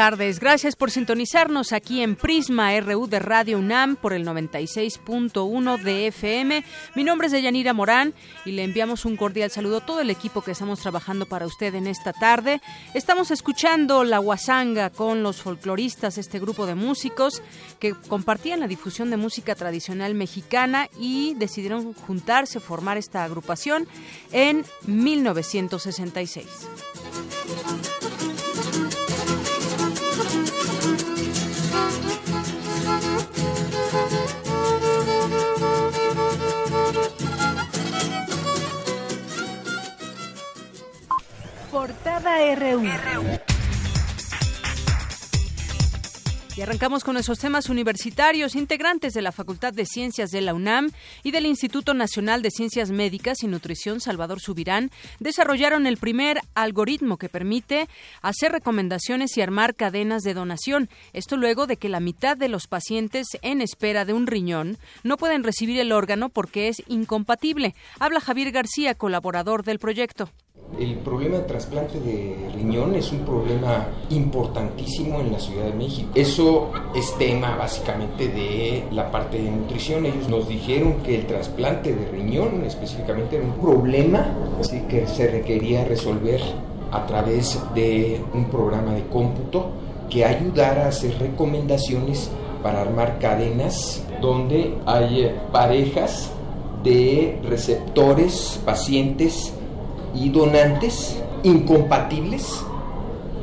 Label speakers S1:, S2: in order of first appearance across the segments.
S1: Tardes. Gracias por sintonizarnos aquí en Prisma RU de Radio UNAM por el 96.1 de FM. Mi nombre es Deyanira Morán y le enviamos un cordial saludo a todo el equipo que estamos trabajando para usted en esta tarde. Estamos escuchando La Huasanga con los folcloristas, este grupo de músicos que compartían la difusión de música tradicional mexicana y decidieron juntarse, formar esta agrupación en 1966. Portada RU. Y arrancamos con nuestros temas universitarios. Integrantes de la Facultad de Ciencias de la UNAM y del Instituto Nacional de Ciencias Médicas y Nutrición Salvador Subirán desarrollaron el primer algoritmo que permite hacer recomendaciones y armar cadenas de donación. Esto luego de que la mitad de los pacientes en espera de un riñón no pueden recibir el órgano porque es incompatible. Habla Javier García, colaborador del proyecto.
S2: El problema de trasplante de riñón es un problema importantísimo en la Ciudad de México. Eso es tema básicamente de la parte de nutrición. Ellos nos dijeron que el trasplante de riñón específicamente era un problema así que se requería resolver a través de un programa de cómputo que ayudara a hacer recomendaciones para armar cadenas donde hay parejas de receptores, pacientes, y donantes incompatibles,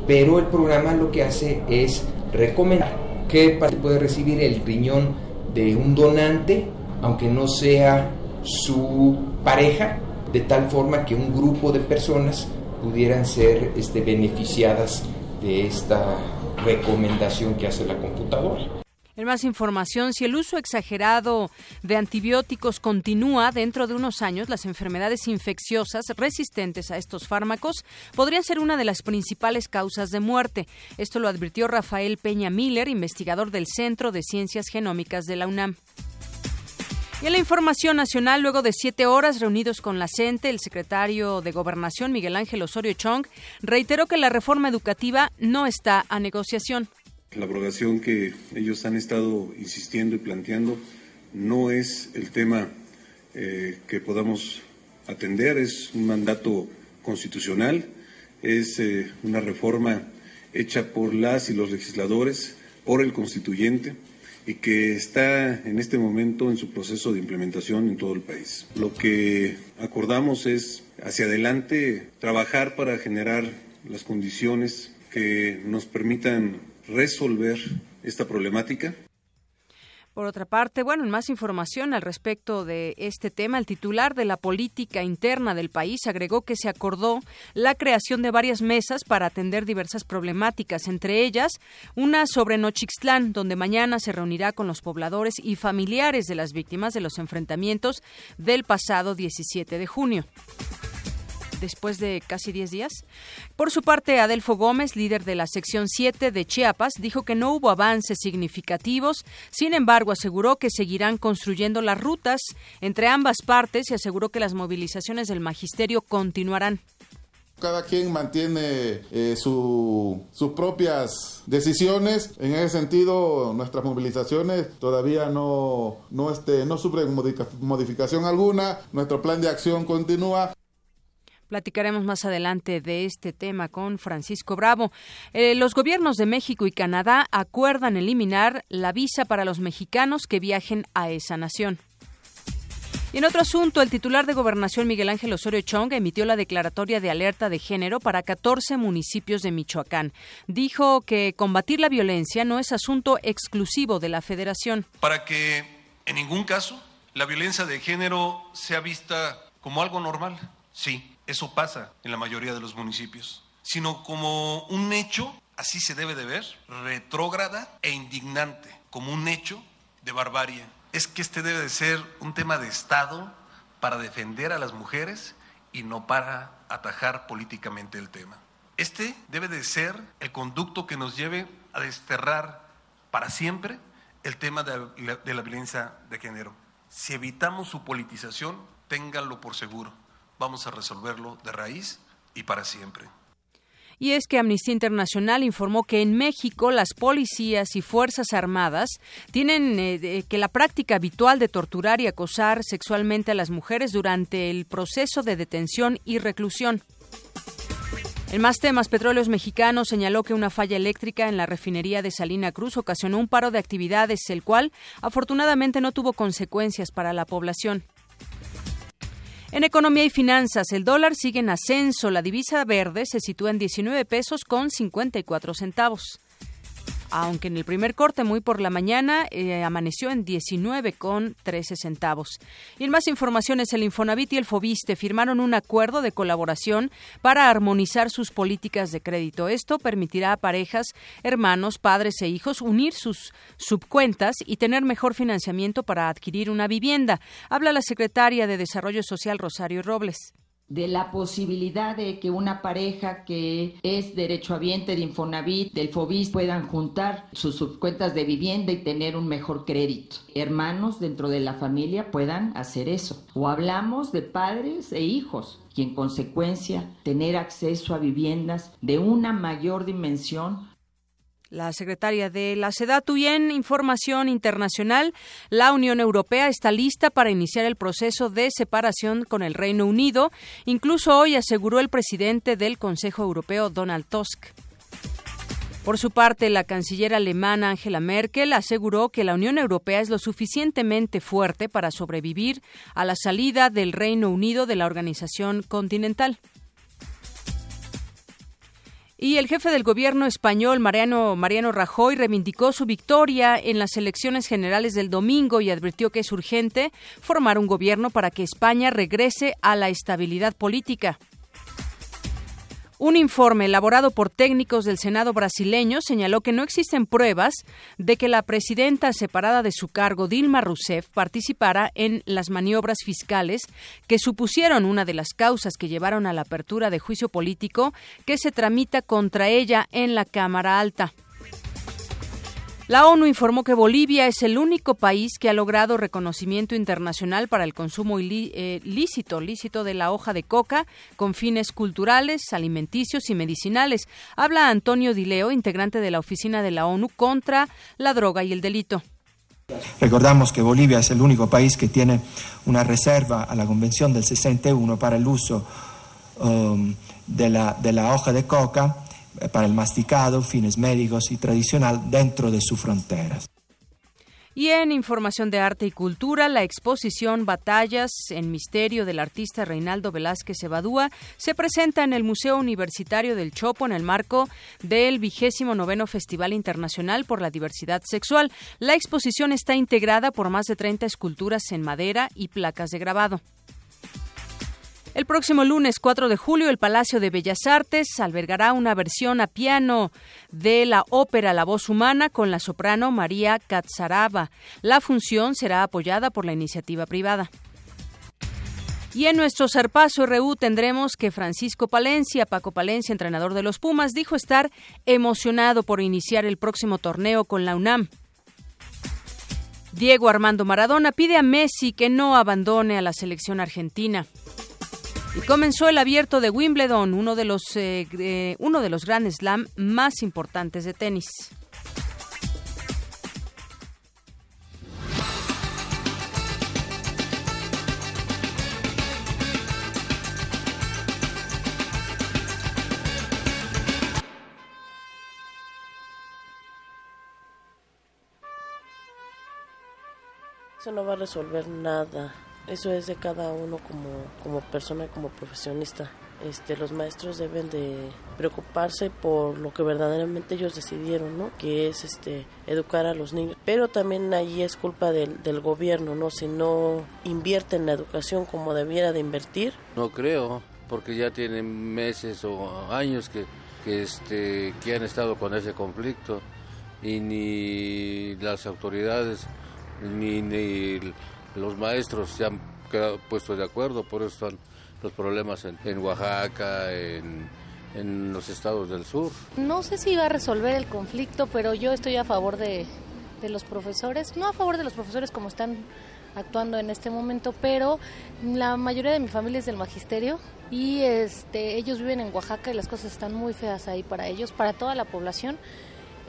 S2: pero el programa lo que hace es recomendar que puede recibir el riñón de un donante, aunque no sea su pareja, de tal forma que un grupo de personas pudieran ser este, beneficiadas de esta recomendación que hace la computadora.
S1: En más información, si el uso exagerado de antibióticos continúa dentro de unos años, las enfermedades infecciosas resistentes a estos fármacos podrían ser una de las principales causas de muerte. Esto lo advirtió Rafael Peña Miller, investigador del Centro de Ciencias Genómicas de la UNAM. Y en la información nacional, luego de siete horas reunidos con la CENTE, el secretario de Gobernación, Miguel Ángel Osorio Chong, reiteró que la reforma educativa no está a negociación.
S3: La abrogación que ellos han estado insistiendo y planteando no es el tema eh, que podamos atender, es un mandato constitucional, es eh, una reforma hecha por las y los legisladores, por el constituyente y que está en este momento en su proceso de implementación en todo el país. Lo que acordamos es hacia adelante trabajar para generar las condiciones que nos permitan resolver esta problemática.
S1: Por otra parte, bueno, en más información al respecto de este tema, el titular de la política interna del país agregó que se acordó la creación de varias mesas para atender diversas problemáticas, entre ellas una sobre Nochixtlán, donde mañana se reunirá con los pobladores y familiares de las víctimas de los enfrentamientos del pasado 17 de junio después de casi 10 días. Por su parte, Adelfo Gómez, líder de la sección 7 de Chiapas, dijo que no hubo avances significativos, sin embargo aseguró que seguirán construyendo las rutas entre ambas partes y aseguró que las movilizaciones del magisterio continuarán.
S4: Cada quien mantiene eh, sus propias decisiones. En ese sentido, nuestras movilizaciones todavía no, no, este, no sufren modificación alguna. Nuestro plan de acción continúa.
S1: Platicaremos más adelante de este tema con Francisco Bravo. Eh, los gobiernos de México y Canadá acuerdan eliminar la visa para los mexicanos que viajen a esa nación. Y en otro asunto, el titular de Gobernación Miguel Ángel Osorio Chong emitió la declaratoria de alerta de género para 14 municipios de Michoacán. Dijo que combatir la violencia no es asunto exclusivo de la Federación.
S3: Para que en ningún caso la violencia de género sea vista como algo normal. Sí, eso pasa en la mayoría de los municipios, sino como un hecho, así se debe de ver, retrógrada e indignante, como un hecho de barbarie es que este debe de ser un tema de Estado para defender a las mujeres y no para atajar políticamente el tema. Este debe de ser el conducto que nos lleve a desterrar para siempre el tema de la, de la violencia de género. Si evitamos su politización, ténganlo por seguro. Vamos a resolverlo de raíz y para siempre.
S1: Y es que Amnistía Internacional informó que en México las policías y fuerzas armadas tienen eh, que la práctica habitual de torturar y acosar sexualmente a las mujeres durante el proceso de detención y reclusión. En más temas, Petróleos Mexicanos señaló que una falla eléctrica en la refinería de Salina Cruz ocasionó un paro de actividades, el cual afortunadamente no tuvo consecuencias para la población. En economía y finanzas, el dólar sigue en ascenso. La divisa verde se sitúa en 19 pesos con 54 centavos aunque en el primer corte muy por la mañana eh, amaneció en 19 con 13 centavos. Y en más informaciones, el Infonavit y el Fobiste firmaron un acuerdo de colaboración para armonizar sus políticas de crédito. Esto permitirá a parejas, hermanos, padres e hijos unir sus subcuentas y tener mejor financiamiento para adquirir una vivienda. Habla la secretaria de Desarrollo Social Rosario Robles
S5: de la posibilidad de que una pareja que es derechohabiente de Infonavit, del FOBIS, puedan juntar sus subcuentas de vivienda y tener un mejor crédito. Hermanos dentro de la familia puedan hacer eso. O hablamos de padres e hijos y en consecuencia tener acceso a viviendas de una mayor dimensión
S1: la secretaria de la SEDATU y en información internacional, la Unión Europea está lista para iniciar el proceso de separación con el Reino Unido, incluso hoy aseguró el presidente del Consejo Europeo, Donald Tusk. Por su parte, la canciller alemana Angela Merkel aseguró que la Unión Europea es lo suficientemente fuerte para sobrevivir a la salida del Reino Unido de la organización continental. Y el jefe del gobierno español, Mariano, Mariano Rajoy, reivindicó su victoria en las elecciones generales del domingo y advirtió que es urgente formar un gobierno para que España regrese a la estabilidad política. Un informe elaborado por técnicos del Senado brasileño señaló que no existen pruebas de que la presidenta separada de su cargo, Dilma Rousseff, participara en las maniobras fiscales que supusieron una de las causas que llevaron a la apertura de juicio político que se tramita contra ella en la Cámara Alta. La ONU informó que Bolivia es el único país que ha logrado reconocimiento internacional para el consumo eh, lícito, de la hoja de coca con fines culturales, alimenticios y medicinales. Habla Antonio Dileo, integrante de la Oficina de la ONU contra la droga y el delito.
S6: Recordamos que Bolivia es el único país que tiene una reserva a la Convención del 61 para el uso um, de, la, de la hoja de coca para el masticado, fines médicos y tradicional dentro de sus fronteras.
S1: Y en información de arte y cultura, la exposición Batallas en Misterio del artista Reinaldo Velázquez Evadúa se presenta en el Museo Universitario del Chopo en el marco del vigésimo noveno Festival Internacional por la Diversidad Sexual. La exposición está integrada por más de 30 esculturas en madera y placas de grabado. El próximo lunes 4 de julio, el Palacio de Bellas Artes albergará una versión a piano de la ópera La Voz Humana con la soprano María Katsaraba. La función será apoyada por la iniciativa privada. Y en nuestro Zarpazo RU tendremos que Francisco Palencia, Paco Palencia, entrenador de los Pumas, dijo estar emocionado por iniciar el próximo torneo con la UNAM. Diego Armando Maradona pide a Messi que no abandone a la selección argentina. Y comenzó el abierto de Wimbledon, uno de los, eh, uno de los Grand Slam más importantes de tenis.
S7: Eso no va a resolver nada. Eso es de cada uno como, como persona, como profesionista. Este, los maestros deben de preocuparse por lo que verdaderamente ellos decidieron, ¿no? Que es este educar a los niños. Pero también ahí es culpa del, del gobierno, ¿no? Si no invierte en la educación como debiera de invertir.
S8: No creo, porque ya tienen meses o años que, que, este, que han estado con ese conflicto y ni las autoridades ni, ni los maestros se han quedado puestos de acuerdo, por eso están los problemas en, en Oaxaca, en, en los estados del sur.
S9: No sé si va a resolver el conflicto, pero yo estoy a favor de, de los profesores, no a favor de los profesores como están actuando en este momento, pero la mayoría de mi familia es del magisterio y este ellos viven en Oaxaca y las cosas están muy feas ahí para ellos, para toda la población.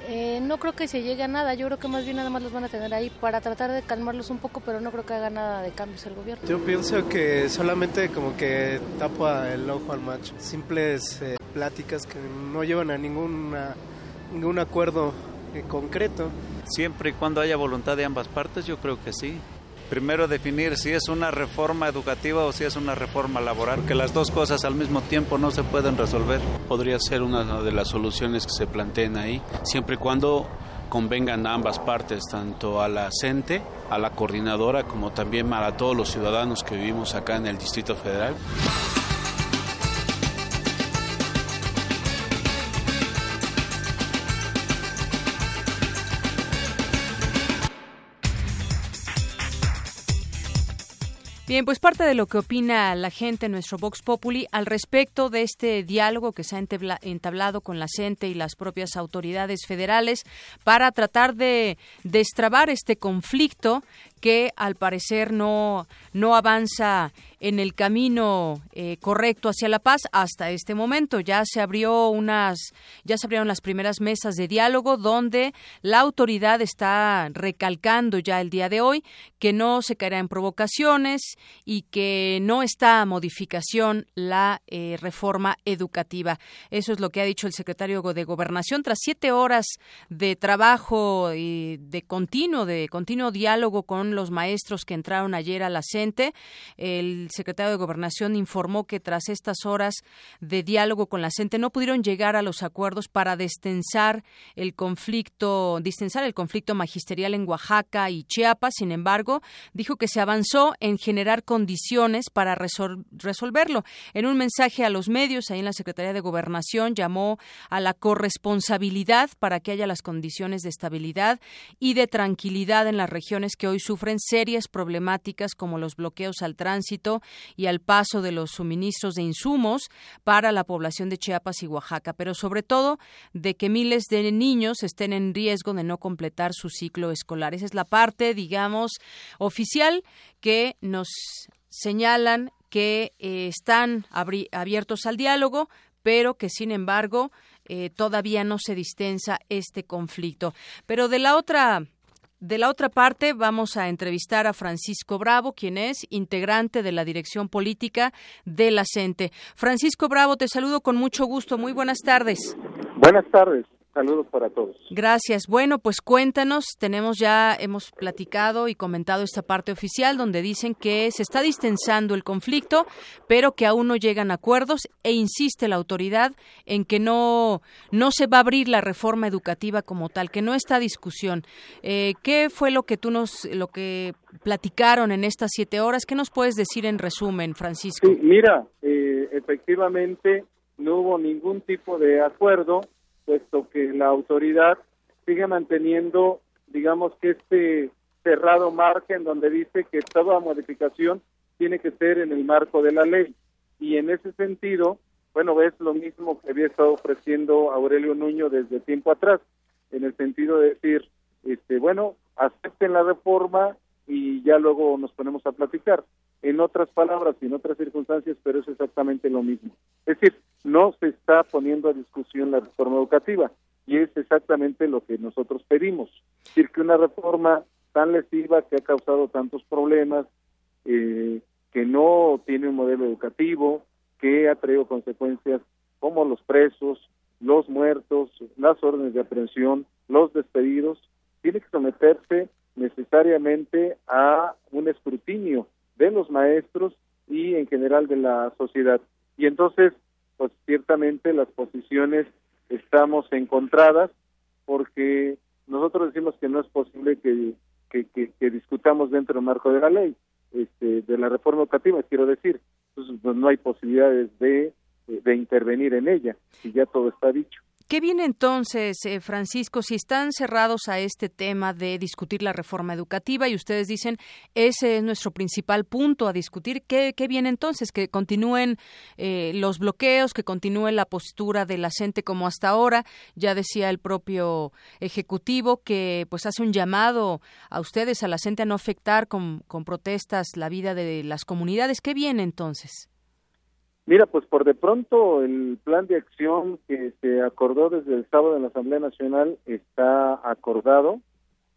S9: Eh, no creo que se llegue a nada, yo creo que más bien nada más los van a tener ahí para tratar de calmarlos un poco, pero no creo que haga nada de cambios el gobierno.
S10: Yo pienso que solamente como que tapa el ojo al macho, simples eh, pláticas que no llevan a ninguna, ningún acuerdo eh, concreto.
S11: Siempre y cuando haya voluntad de ambas partes, yo creo que sí. Primero definir si es una reforma educativa o si es una reforma laboral, que las dos cosas al mismo tiempo no se pueden resolver.
S12: Podría ser una de las soluciones que se planteen ahí, siempre y cuando convengan a ambas partes, tanto a la CENTE, a la coordinadora, como también a todos los ciudadanos que vivimos acá en el Distrito Federal.
S1: Bien, pues parte de lo que opina la gente en nuestro Vox Populi al respecto de este diálogo que se ha entablado con la CENTE y las propias autoridades federales para tratar de destrabar este conflicto que al parecer no, no avanza en el camino eh, correcto hacia la paz hasta este momento. Ya se abrió unas, ya se abrieron las primeras mesas de diálogo donde la autoridad está recalcando ya el día de hoy que no se caerá en provocaciones y que no está a modificación la eh, reforma educativa. Eso es lo que ha dicho el secretario de Gobernación tras siete horas de trabajo y de continuo, de continuo diálogo con los maestros que entraron ayer a la CENTE. El secretario de Gobernación informó que tras estas horas de diálogo con la CENTE no pudieron llegar a los acuerdos para destensar el conflicto, distensar el conflicto magisterial en Oaxaca y Chiapas. Sin embargo, dijo que se avanzó en generar condiciones para resolverlo. En un mensaje a los medios, ahí en la Secretaría de Gobernación, llamó a la corresponsabilidad para que haya las condiciones de estabilidad y de tranquilidad en las regiones que hoy sufren serias problemáticas como los bloqueos al tránsito y al paso de los suministros de insumos para la población de Chiapas y Oaxaca, pero sobre todo de que miles de niños estén en riesgo de no completar su ciclo escolar. Esa es la parte, digamos, oficial que nos señalan que eh, están abiertos al diálogo, pero que sin embargo eh, todavía no se distensa este conflicto. Pero de la otra de la otra parte, vamos a entrevistar a Francisco Bravo, quien es integrante de la dirección política de la CENTE. Francisco Bravo, te saludo con mucho gusto. Muy buenas tardes.
S13: Buenas tardes. Saludos para todos.
S1: Gracias. Bueno, pues cuéntanos, tenemos ya, hemos platicado y comentado esta parte oficial donde dicen que se está distensando el conflicto, pero que aún no llegan a acuerdos e insiste la autoridad en que no, no se va a abrir la reforma educativa como tal, que no está a discusión. Eh, ¿Qué fue lo que tú nos, lo que platicaron en estas siete horas? ¿Qué nos puedes decir en resumen, Francisco?
S13: Sí, mira, eh, efectivamente no hubo ningún tipo de acuerdo puesto que la autoridad sigue manteniendo, digamos que este cerrado margen donde dice que toda modificación tiene que ser en el marco de la ley. Y en ese sentido, bueno, es lo mismo que había estado ofreciendo Aurelio Nuño desde tiempo atrás, en el sentido de decir, este, bueno, acepten la reforma y ya luego nos ponemos a platicar. En otras palabras y en otras circunstancias, pero es exactamente lo mismo. Es decir, no se está poniendo a discusión la reforma educativa y es exactamente lo que nosotros pedimos. Es decir, que una reforma tan lesiva que ha causado tantos problemas, eh, que no tiene un modelo educativo, que ha traído consecuencias como los presos, los muertos, las órdenes de aprehensión, los despedidos, tiene que someterse necesariamente a un escrutinio de los maestros y en general de la sociedad. Y entonces, pues ciertamente las posiciones estamos encontradas porque nosotros decimos que no es posible que, que, discutamos dentro del marco de la ley, este, de la reforma educativa, quiero decir. Entonces, pues, no hay posibilidades de, de intervenir en ella, y ya todo está dicho.
S1: ¿Qué viene entonces, eh, Francisco, si están cerrados a este tema de discutir la reforma educativa y ustedes dicen ese es nuestro principal punto a discutir? ¿Qué, viene entonces? ¿Que continúen eh, los bloqueos, que continúe la postura de la gente como hasta ahora? Ya decía el propio Ejecutivo que pues hace un llamado a ustedes, a la gente, a no afectar con, con protestas la vida de las comunidades. ¿Qué viene entonces?
S13: Mira, pues por de pronto el plan de acción que se acordó desde el sábado en la Asamblea Nacional está acordado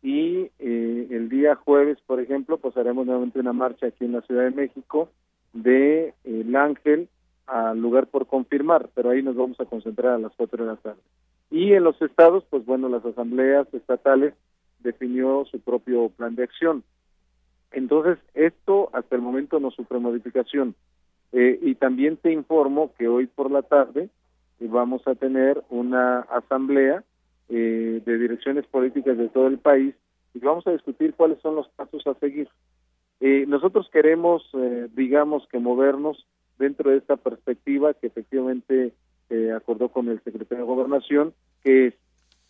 S13: y eh, el día jueves, por ejemplo, pues haremos nuevamente una marcha aquí en la Ciudad de México de El Ángel al lugar por confirmar, pero ahí nos vamos a concentrar a las cuatro de la tarde. Y en los estados, pues bueno, las asambleas estatales definió su propio plan de acción. Entonces, esto hasta el momento no sufre modificación. Eh, y también te informo que hoy por la tarde eh, vamos a tener una asamblea eh, de direcciones políticas de todo el país y vamos a discutir cuáles son los pasos a seguir. nosotros queremos, digamos, que movernos dentro de esta perspectiva que efectivamente se acordó con el secretario de Gobernación, que es,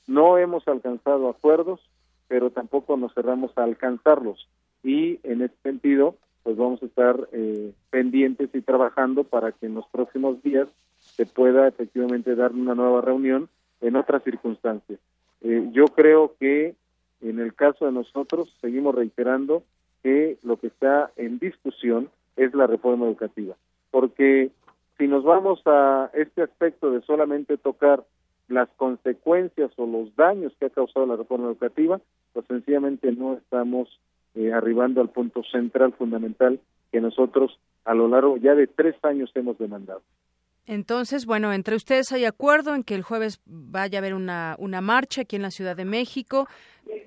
S13: no hemos alcanzado acuerdos, pero tampoco nos cerramos a alcanzarlos. Y en ese sentido, pues vamos a estar eh, pendientes y trabajando para que en los próximos días se pueda efectivamente dar una nueva reunión en otras circunstancias. Eh, yo creo que en el caso de nosotros seguimos reiterando que lo que está en discusión es la reforma educativa, porque si nos vamos a este aspecto de solamente tocar las consecuencias o los daños que ha causado la reforma educativa, pues sencillamente no estamos eh, arribando al punto central, fundamental, que nosotros a lo largo ya de tres años hemos demandado.
S1: Entonces, bueno, entre ustedes hay acuerdo en que el jueves vaya a haber una, una marcha aquí en la Ciudad de México.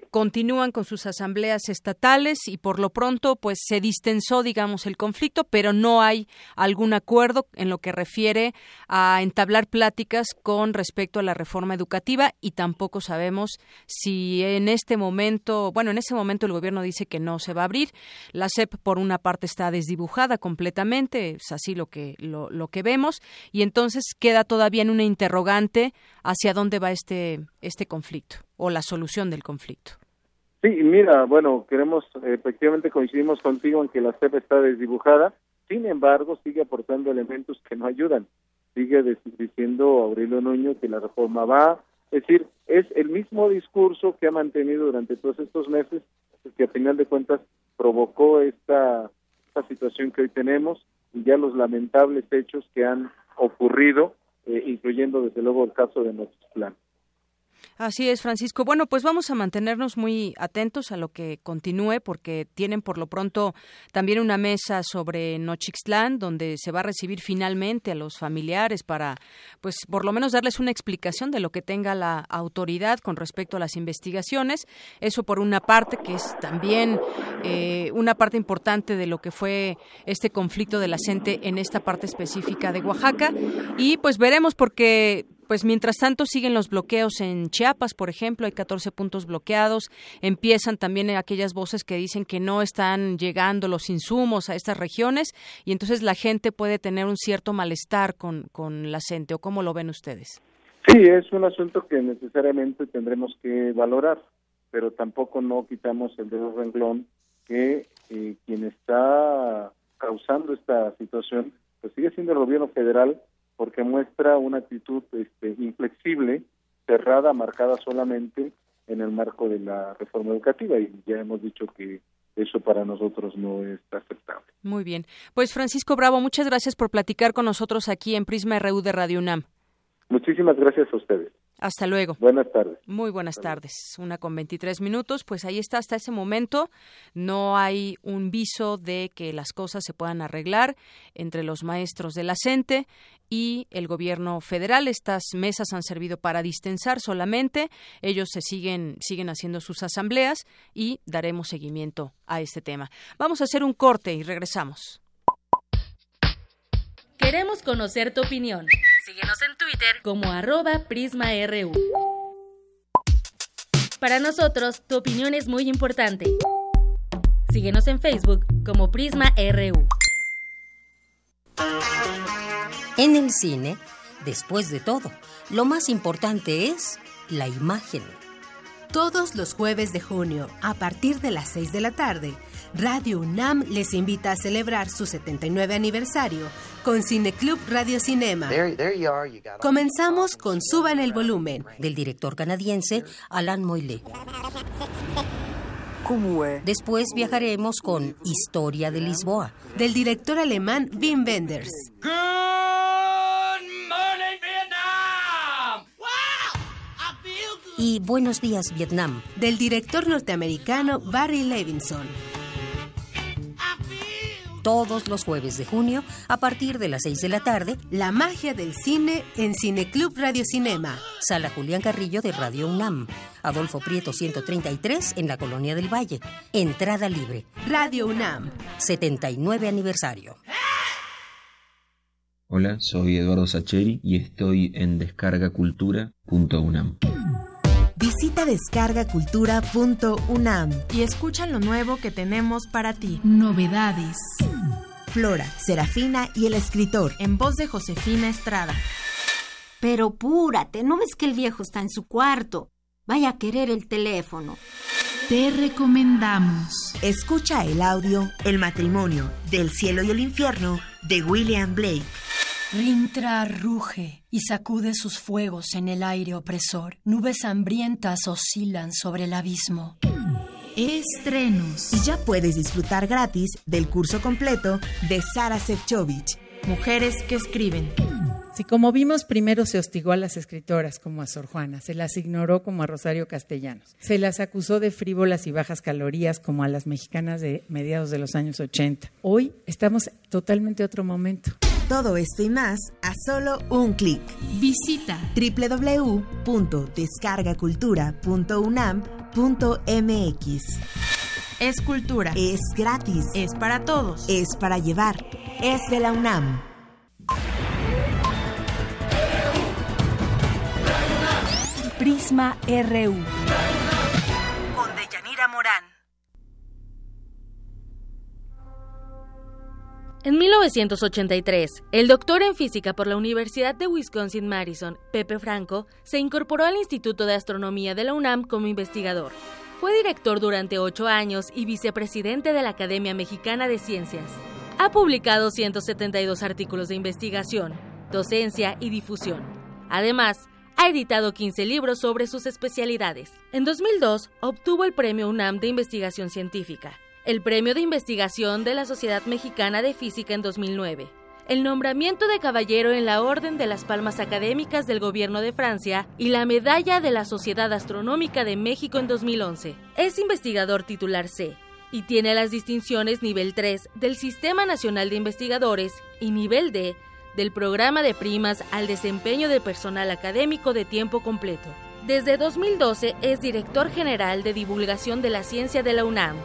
S1: Continúan con sus asambleas estatales y por lo pronto pues se distensó digamos el conflicto pero no hay algún acuerdo en lo que refiere a entablar pláticas con respecto a la reforma educativa y tampoco sabemos si en este momento bueno en ese momento el gobierno dice que no se va a abrir. La SEP por una parte está desdibujada completamente es así lo que lo, lo que vemos y entonces queda todavía en una interrogante hacia dónde va este este conflicto o la solución del conflicto
S13: Sí, mira, bueno, queremos, efectivamente coincidimos contigo en que la CEP está desdibujada, sin embargo, sigue aportando elementos que no ayudan. Sigue diciendo Aurelio Nuño que la reforma va, es decir, es el mismo discurso que ha mantenido durante todos estos meses, que a final de cuentas provocó esta, esta situación que hoy tenemos ya los lamentables hechos que han ocurrido, eh, incluyendo desde luego el caso de planes.
S1: Así es, Francisco. Bueno, pues vamos a mantenernos muy atentos a lo que continúe, porque tienen por lo pronto también una mesa sobre Nochixtlán, donde se va a recibir finalmente a los familiares para, pues, por lo menos darles una explicación de lo que tenga la autoridad con respecto a las investigaciones. Eso por una parte, que es también eh, una parte importante de lo que fue este conflicto de la gente en esta parte específica de Oaxaca. Y pues veremos, porque pues mientras tanto siguen los bloqueos en Chiapas, por ejemplo, hay 14 puntos bloqueados. Empiezan también aquellas voces que dicen que no están llegando los insumos a estas regiones y entonces la gente puede tener un cierto malestar con, con la gente. ¿O cómo lo ven ustedes?
S13: Sí, es un asunto que necesariamente tendremos que valorar, pero tampoco no quitamos el dedo renglón que eh, quien está causando esta situación pues sigue siendo el gobierno federal porque muestra una actitud este, inflexible, cerrada, marcada solamente en el marco de la reforma educativa y ya hemos dicho que eso para nosotros no es aceptable.
S1: Muy bien. Pues Francisco Bravo, muchas gracias por platicar con nosotros aquí en Prisma RU de Radio UNAM.
S13: Muchísimas gracias a ustedes.
S1: Hasta luego.
S13: Buenas tardes.
S1: Muy buenas tardes. Una con 23 minutos. Pues ahí está, hasta ese momento no hay un viso de que las cosas se puedan arreglar entre los maestros de la CENTE y el gobierno federal. Estas mesas han servido para distensar solamente. Ellos se siguen, siguen haciendo sus asambleas y daremos seguimiento a este tema. Vamos a hacer un corte y regresamos.
S14: Queremos conocer tu opinión. Síguenos en Twitter como arroba PrismaRU. Para nosotros, tu opinión es muy importante. Síguenos en Facebook como PrismaRU.
S15: En el cine, después de todo, lo más importante es la imagen.
S16: Todos los jueves de junio, a partir de las 6 de la tarde, Radio UNAM les invita a celebrar su 79 aniversario con Cineclub Radio Cinema. Comenzamos con Suban el volumen,
S15: del director canadiense Alan Moyle. Después viajaremos con Historia de Lisboa,
S16: del director alemán Wim Wenders.
S15: Y Buenos días Vietnam,
S16: del director norteamericano Barry Levinson
S15: todos los jueves de junio a partir de las 6 de la tarde.
S16: La magia del cine en Cineclub Radio Cinema.
S15: Sala Julián Carrillo de Radio UNAM. Adolfo Prieto 133 en la Colonia del Valle. Entrada libre.
S16: Radio UNAM.
S15: 79 aniversario.
S17: Hola, soy Eduardo Sacheri y estoy en descargacultura.unam.
S18: Visita descargacultura.unam
S19: y escucha lo nuevo que tenemos para ti.
S18: Novedades. Flora, Serafina y el escritor.
S19: En voz de Josefina Estrada.
S20: Pero púrate, ¿no ves que el viejo está en su cuarto? Vaya a querer el teléfono.
S18: Te recomendamos. Escucha el audio El matrimonio del cielo y el infierno de William Blake.
S21: Rintra ruge y sacude sus fuegos en el aire opresor. Nubes hambrientas oscilan sobre el abismo.
S18: Estrenos. Y ya puedes disfrutar gratis del curso completo de Sara Sefcovic.
S19: Mujeres que escriben.
S22: Si como vimos, primero se hostigó a las escritoras como a Sor Juana, se las ignoró como a Rosario Castellanos, se las acusó de frívolas y bajas calorías como a las mexicanas de mediados de los años 80. Hoy estamos totalmente otro momento.
S18: Todo esto y más a solo un clic.
S19: Visita
S18: www.descargacultura.unam.mx.
S19: Es cultura.
S18: Es gratis.
S19: Es para todos.
S18: Es para llevar. Es de la UNAM.
S16: Prisma RU.
S18: Con Deyanira Morán.
S14: En 1983, el doctor en física por la Universidad de Wisconsin-Madison, Pepe Franco, se incorporó al Instituto de Astronomía de la UNAM como investigador. Fue director durante ocho años y vicepresidente de la Academia Mexicana de Ciencias. Ha publicado 172 artículos de investigación, docencia y difusión. Además, ha editado 15 libros sobre sus especialidades. En 2002, obtuvo el Premio UNAM de Investigación Científica el Premio de Investigación de la Sociedad Mexicana de Física en 2009, el nombramiento de caballero en la Orden de las Palmas Académicas del Gobierno de Francia y la Medalla de la Sociedad Astronómica de México en 2011. Es investigador titular C y tiene las distinciones nivel 3 del Sistema Nacional de Investigadores y nivel D del Programa de Primas al Desempeño de Personal Académico de Tiempo Completo. Desde 2012 es director general de divulgación de la ciencia de la UNAM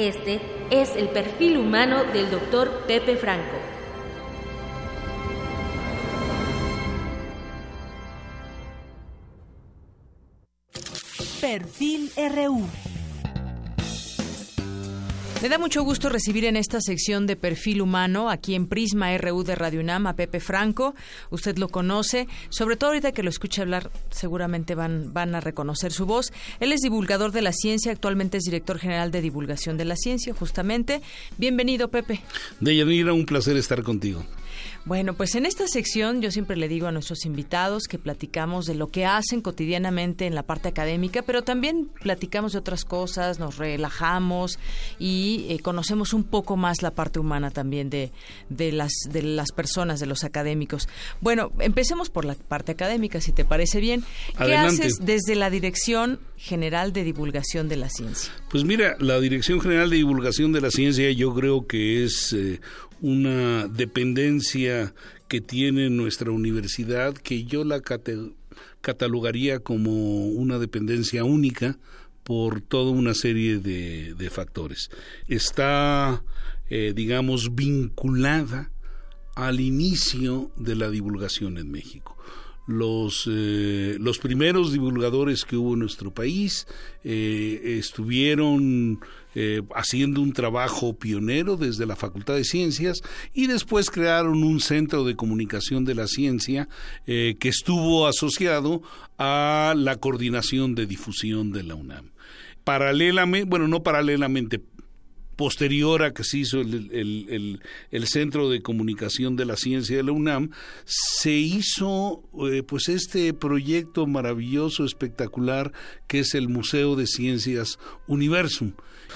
S14: este es el perfil humano del doctor Pepe Franco.
S18: Perfil RU.
S1: Me da mucho gusto recibir en esta sección de perfil humano, aquí en Prisma RU de Radio UNAM, a Pepe Franco. Usted lo conoce, sobre todo ahorita que lo escuche hablar, seguramente van, van a reconocer su voz. Él es divulgador de la ciencia, actualmente es director general de divulgación de la ciencia, justamente. Bienvenido, Pepe.
S23: Deyanira, un placer estar contigo.
S1: Bueno, pues en esta sección yo siempre le digo a nuestros invitados que platicamos de lo que hacen cotidianamente en la parte académica, pero también platicamos de otras cosas, nos relajamos y eh, conocemos un poco más la parte humana también de, de, las, de las personas, de los académicos. Bueno, empecemos por la parte académica, si te parece bien. ¿Qué haces desde la Dirección General de Divulgación de la Ciencia?
S24: Pues mira, la Dirección General de Divulgación de la Ciencia yo creo que es eh, una dependencia que tiene nuestra universidad que yo la catalogaría como una dependencia única por toda una serie de, factores. Está, eh, digamos, vinculada al inicio de la divulgación en México los, eh, los primeros divulgadores que hubo en nuestro país eh, estuvieron eh, haciendo un trabajo pionero desde la Facultad de Ciencias y después crearon un centro de comunicación de la ciencia que estuvo asociado a la coordinación de difusión de la UNAM. Paralelamente, bueno, no paralelamente, posterior a que se hizo el, Centro de Comunicación de la Ciencia de la UNAM, se hizo eh, pues este proyecto maravilloso, espectacular, que es el Museo de Ciencias Universum.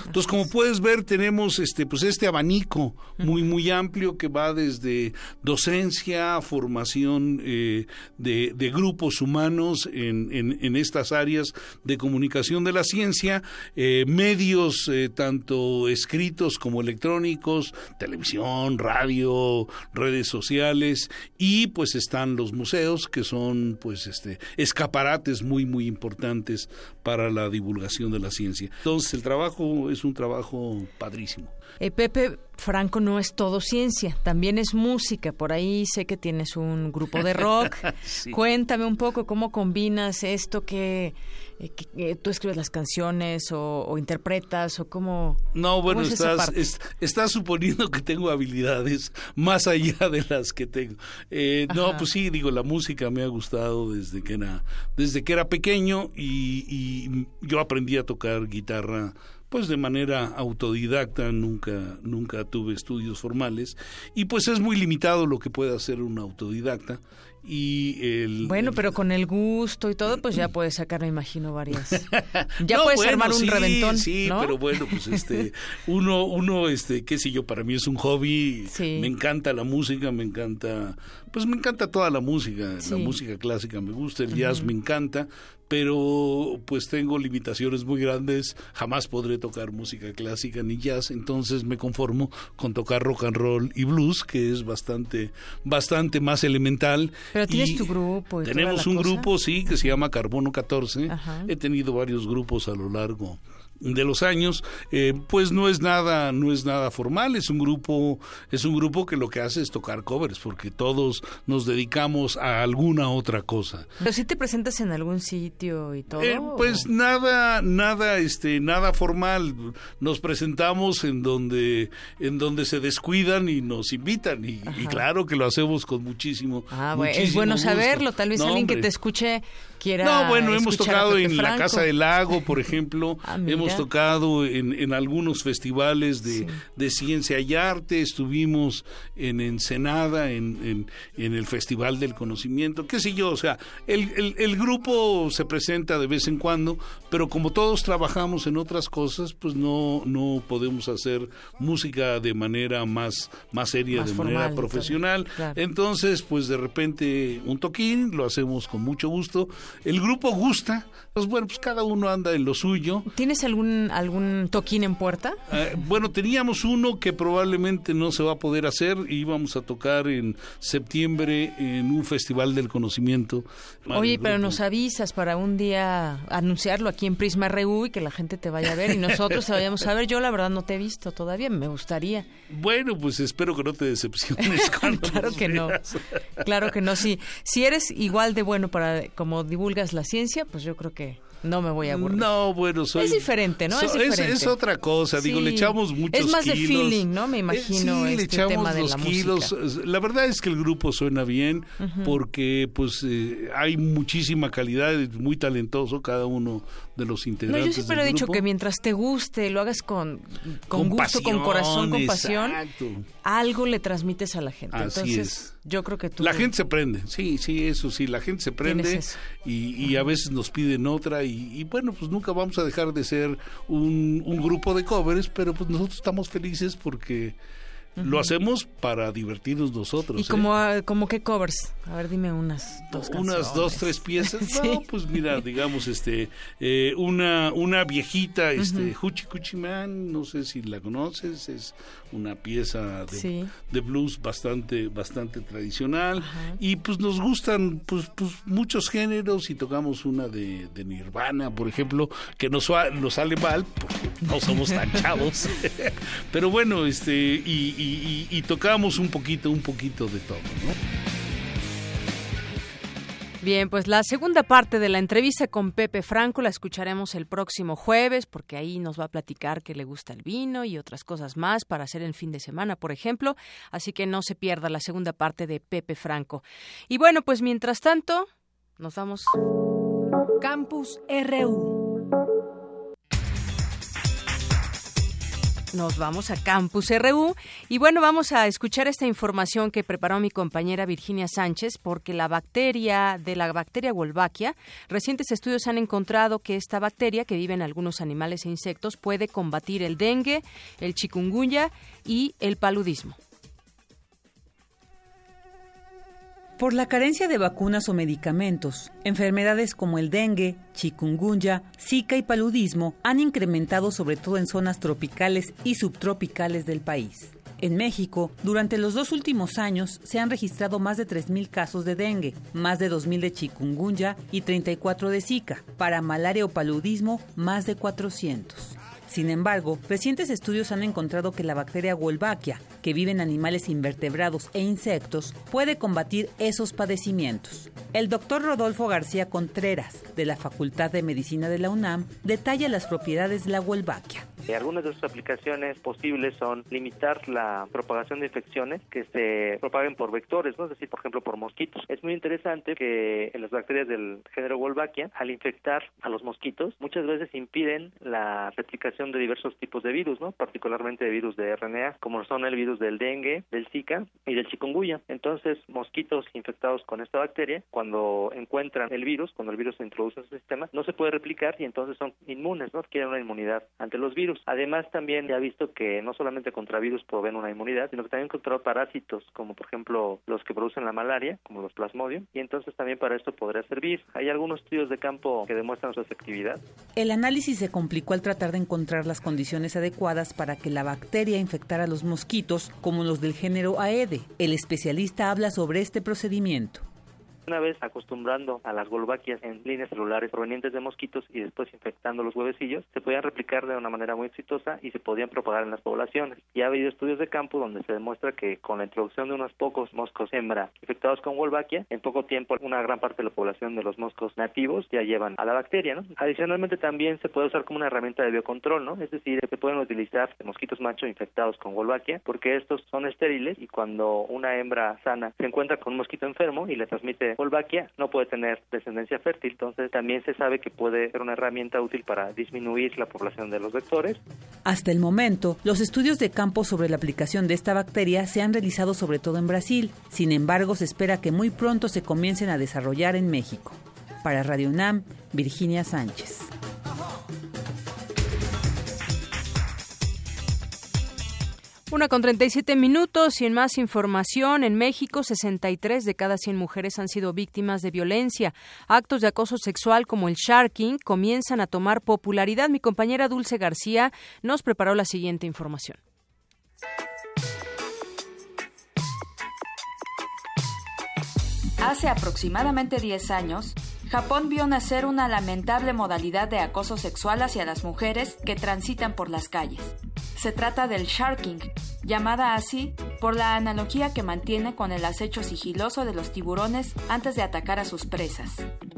S24: Entonces, como puedes ver, tenemos este, pues este abanico muy, muy amplio que va desde docencia, formación eh, de, grupos humanos en, en, estas áreas de comunicación de la ciencia, eh, medios eh, tanto escritos como electrónicos, televisión, radio, redes sociales y pues están los museos que son pues este escaparates muy muy importantes para la divulgación de la ciencia. Entonces, el trabajo es un trabajo padrísimo.
S1: Eh, Pepe Franco no es todo ciencia, también es música. Por ahí sé que tienes un grupo de rock. Cuéntame un poco cómo combinas esto que, eh, tú escribes las canciones o, interpretas o cómo.
S24: No, bueno, estás, estás suponiendo que tengo habilidades más allá de las que tengo. Eh, no, pues sí, digo, la música me ha gustado desde que era, desde que era pequeño y, y yo aprendí a tocar guitarra pues de manera autodidacta, nunca, nunca tuve estudios formales y pues es muy limitado lo que puede hacer un autodidacta y el
S1: bueno pero con el gusto y todo pues ya puedes sacar me imagino varias. Ya puedes armar un reventón
S24: sí pero bueno pues este uno uno este qué sé yo para mí es un hobby me encanta la música me encanta pues me encanta toda la música la música clásica me gusta el jazz me encanta pero pues tengo limitaciones muy grandes, jamás podré tocar música clásica ni jazz, entonces me conformo con tocar rock and roll y blues, que es bastante bastante más elemental.
S1: Pero tienes tu grupo.
S24: tenemos un grupo, sí, que se llama Carbono 14. He tenido varios grupos a lo largo de los años, eh, pues no es nada, no es nada formal, es un grupo, es un grupo que lo que hace es tocar covers, porque todos nos dedicamos a alguna otra cosa.
S1: Pero si te presentas en algún sitio y todo.
S24: Eh, pues nada, nada, este, nada formal. Nos presentamos en donde, en donde se descuidan y nos invitan y, claro que lo hacemos con muchísimo.
S1: Ah, es bueno saberlo. Tal vez alguien que te escuche quiera.
S24: No, bueno, hemos tocado en la Casa del Lago, por ejemplo. Ah, hemos tocado en, en algunos festivales de, de, ciencia y arte, estuvimos en Ensenada, en, en, el Festival del Conocimiento, qué sé yo, o sea, el, el, grupo se presenta de vez en cuando, pero como todos trabajamos en otras cosas, pues no, no podemos hacer música de manera más, más seria, de manera profesional. Entonces, pues de repente un toquín, lo hacemos con mucho gusto. El grupo gusta, pues bueno, pues cada uno anda en lo suyo.
S1: ¿Tienes algún, algún toquín en puerta?
S24: Eh, bueno, teníamos uno que probablemente no se va a poder hacer. Íbamos a tocar en septiembre en un festival del conocimiento.
S1: Oye, pero nos avisas para un día anunciarlo aquí en Prisma RU y que la gente te vaya a ver y nosotros te vayamos a ver. Yo la verdad no te he visto todavía, me gustaría.
S24: Bueno, pues espero que no te decepciones.
S1: claro que no. Claro que no. Si, si eres igual de bueno para como divulgas la ciencia, pues yo creo que
S25: no me voy a aburrir.
S24: No, bueno, soy...
S25: Es diferente, ¿no? es, diferente.
S24: Es, otra cosa, digo, le echamos muchos
S25: kilos. Es más
S24: de
S25: feeling, ¿no? Me imagino
S24: sí, le
S25: este
S24: echamos
S25: tema de
S24: los
S25: la
S24: kilos.
S25: música.
S24: La verdad es que el grupo suena bien porque pues eh, hay muchísima calidad, es muy talentoso cada uno de los
S25: No,
S24: integrantes
S25: yo siempre he dicho
S24: grupo.
S25: que mientras te guste, lo hagas con, con,
S24: Con
S25: gusto, con corazón, con pasión,
S24: exacto.
S25: algo le transmites a la gente.
S24: Así
S25: Entonces,
S24: es.
S25: yo creo que tú...
S24: La gente se prende, sí, sí, eso sí, la gente se prende y, y a veces nos piden otra y, y bueno, pues nunca vamos a dejar de ser un, un grupo de covers, pero pues nosotros estamos felices porque lo hacemos para divertirnos nosotros.
S25: ¿Y
S24: ¿eh?
S25: como, ah, como qué covers? A ver, dime unas dos
S24: unas
S25: canciones.
S24: dos tres piezas
S25: Sí.
S24: no pues mira digamos este eh, una una viejita este Coochie Man no sé si la conoces es una pieza de,
S25: Sí.
S24: de blues bastante bastante tradicional y pues nos gustan pues, pues muchos géneros y tocamos una de, de Nirvana por ejemplo que nos, nos sale mal porque no somos tan chavos pero bueno este y, y- y- y tocamos un poquito un poquito de todo ¿no?
S1: Bien, pues la segunda parte de la entrevista con Pepe Franco la escucharemos el próximo jueves, porque ahí nos va a platicar que le gusta el vino y otras cosas más para hacer el fin de semana, por ejemplo. Así que no se pierda la segunda parte de Pepe Franco. Y bueno, pues mientras tanto, nos vamos.
S21: Campus RU.
S1: Nos vamos a Campus RU y bueno, vamos a escuchar esta información que preparó mi compañera Virginia Sánchez porque la bacteria de la bacteria Wolbachia, recientes estudios han encontrado que esta bacteria que vive en algunos animales e insectos puede combatir el dengue, el chikungunya y el paludismo.
S26: Por la carencia de vacunas o medicamentos, enfermedades como el dengue, chikungunya, zika y paludismo han incrementado sobre todo en zonas tropicales y subtropicales del país. En México, durante los dos últimos años se han registrado más de 3.000 casos de dengue, más de 2.000 de chikungunya y 34 de zika. Para malaria o paludismo, más de 400. Sin embargo, recientes estudios han encontrado que la bacteria Wolbachia, que vive en animales invertebrados e insectos, puede combatir esos padecimientos. El doctor Rodolfo García Contreras, de la Facultad de Medicina de la UNAM, detalla las propiedades de la Wolbachia.
S27: Eh, Algunas de sus aplicaciones posibles son limitar la propagación de infecciones que se propaguen por vectores, es decir, por ejemplo, por mosquitos. Es muy interesante que las bacterias del género Wolbachia, al infectar a los mosquitos, muchas veces impiden la replicación de diversos tipos de virus, ¿no? particularmente de virus de RNA, como son el virus del dengue, del Zika y del chikungunya. Entonces, mosquitos infectados con esta bacteria, cuando encuentran el virus, cuando el virus se introduce en su sistema, no se puede replicar y entonces son inmunes, ¿no? adquieren una inmunidad ante los virus. Además, también se ha visto que no solamente contra virus proveen una inmunidad, sino que también contra parásitos, como por ejemplo los que producen la malaria, como los plasmodium, y entonces también para esto podría servir. Hay algunos estudios de campo que demuestran su efectividad.
S26: El análisis se complicó al tratar de encontrar las condiciones adecuadas para que la bacteria infectara a los mosquitos, como los del género Aede. El especialista habla sobre este procedimiento.
S27: Una vez acostumbrando a las Wolbachias en líneas celulares provenientes de mosquitos y después infectando los huevecillos, se podían replicar de una manera muy exitosa y se podían propagar en las poblaciones. Y ha habido estudios de campo donde se demuestra que con la introducción de unos pocos moscos hembra infectados con Wolbachia, en poco tiempo una gran parte de la población de los moscos nativos ya llevan a la bacteria. ¿no? Adicionalmente también se puede usar como una herramienta de biocontrol, ¿no? es decir, se pueden utilizar mosquitos macho infectados con Wolbachia porque estos son estériles y cuando una hembra sana se encuentra con un mosquito enfermo y le transmite Wolbachia, no puede tener descendencia fértil. Entonces también se sabe que puede ser una herramienta útil para disminuir la población de los vectores.
S26: Hasta el momento, los estudios de campo sobre la aplicación de esta bacteria se han realizado sobre todo en Brasil. Sin embargo, se espera que muy pronto se comiencen a desarrollar en México. Para Radio UNAM, Virginia Sánchez.
S1: Una con 37 minutos y en más información, en México 63 de cada 100 mujeres han sido víctimas de violencia. Actos de acoso sexual como el sharking comienzan a tomar popularidad. Mi compañera Dulce García nos preparó la siguiente información.
S28: Hace aproximadamente 10 años, Japón vio nacer una lamentable modalidad de acoso sexual hacia las mujeres que transitan por las calles. Se trata del sharking, llamada así por la analogía que mantiene con el acecho sigiloso de los tiburones antes de atacar a sus presas.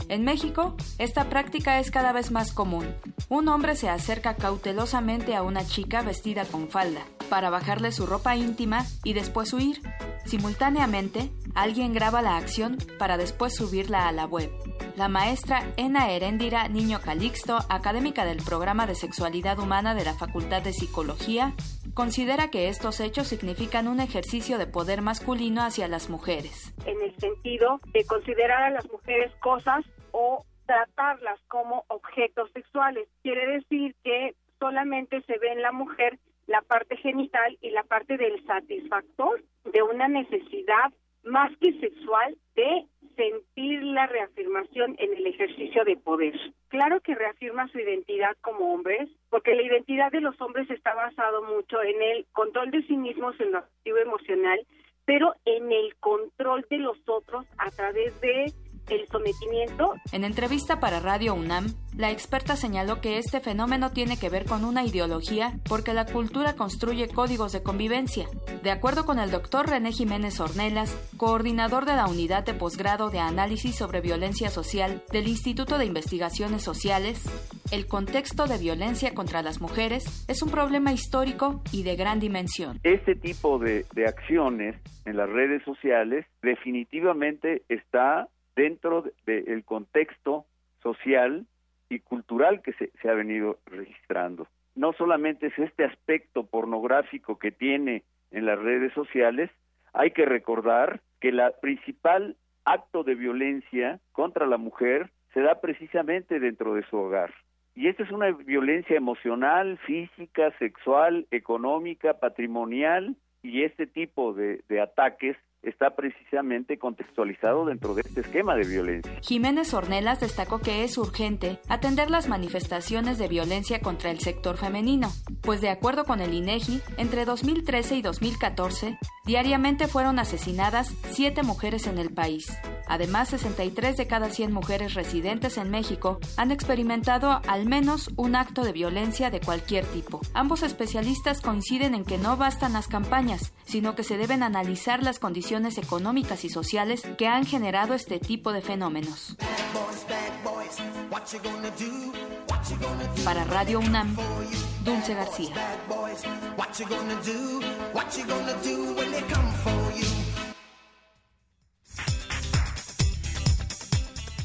S28: En México, esta práctica es cada vez más común. Un hombre se acerca cautelosamente a una chica vestida con falda para bajarle su ropa íntima y después huir. Simultáneamente, alguien graba la acción para después subirla a la web. La maestra Ena Heréndira Niño Calixto, académica del programa de sexualidad humana de la Facultad de Psicología, considera que estos hechos significan un ejercicio de poder masculino hacia las mujeres.
S29: En el sentido de considerar a las mujeres cosas o tratarlas como objetos sexuales. Quiere decir que solamente se ve en la mujer la parte genital y la parte del satisfactor de una necesidad más que sexual de sentir la reafirmación en el ejercicio de poder. Claro que reafirma su identidad como hombres, porque la identidad de los hombres está basado mucho en el control de sí mismos en lo activo emocional, pero en el control de los otros a través de el sometimiento.
S28: En entrevista para Radio UNAM, la experta señaló que este fenómeno tiene que ver con una ideología porque la cultura construye códigos de convivencia. De acuerdo con el doctor René Jiménez Ornelas, coordinador de la unidad de posgrado de análisis sobre violencia social del Instituto de Investigaciones Sociales, el contexto de violencia contra las mujeres es un problema histórico y de gran dimensión.
S30: Este tipo de, de acciones en las redes sociales definitivamente está dentro del contexto social y cultural que se, ha venido registrando. No solamente es este aspecto pornográfico que tiene en las redes sociales, hay que recordar que la principal acto de violencia contra la mujer se da precisamente dentro de su hogar. Y esta es una violencia emocional, física, sexual, económica, patrimonial, y este tipo de, de ataques está precisamente contextualizado dentro de este esquema de violencia.
S28: Jiménez Ornelas destacó que es urgente atender las manifestaciones de violencia contra el sector femenino, pues de acuerdo con el INEGI, entre 2013 y 2014, diariamente fueron asesinadas siete mujeres en el país. Además, 63 de cada 100 mujeres residentes en México han experimentado al menos un acto de violencia de cualquier tipo. Ambos especialistas coinciden en que no bastan las campañas, sino que se deben analizar las condiciones económicas y sociales que han generado este tipo de fenómenos. Para Radio UNAM, Dulce García.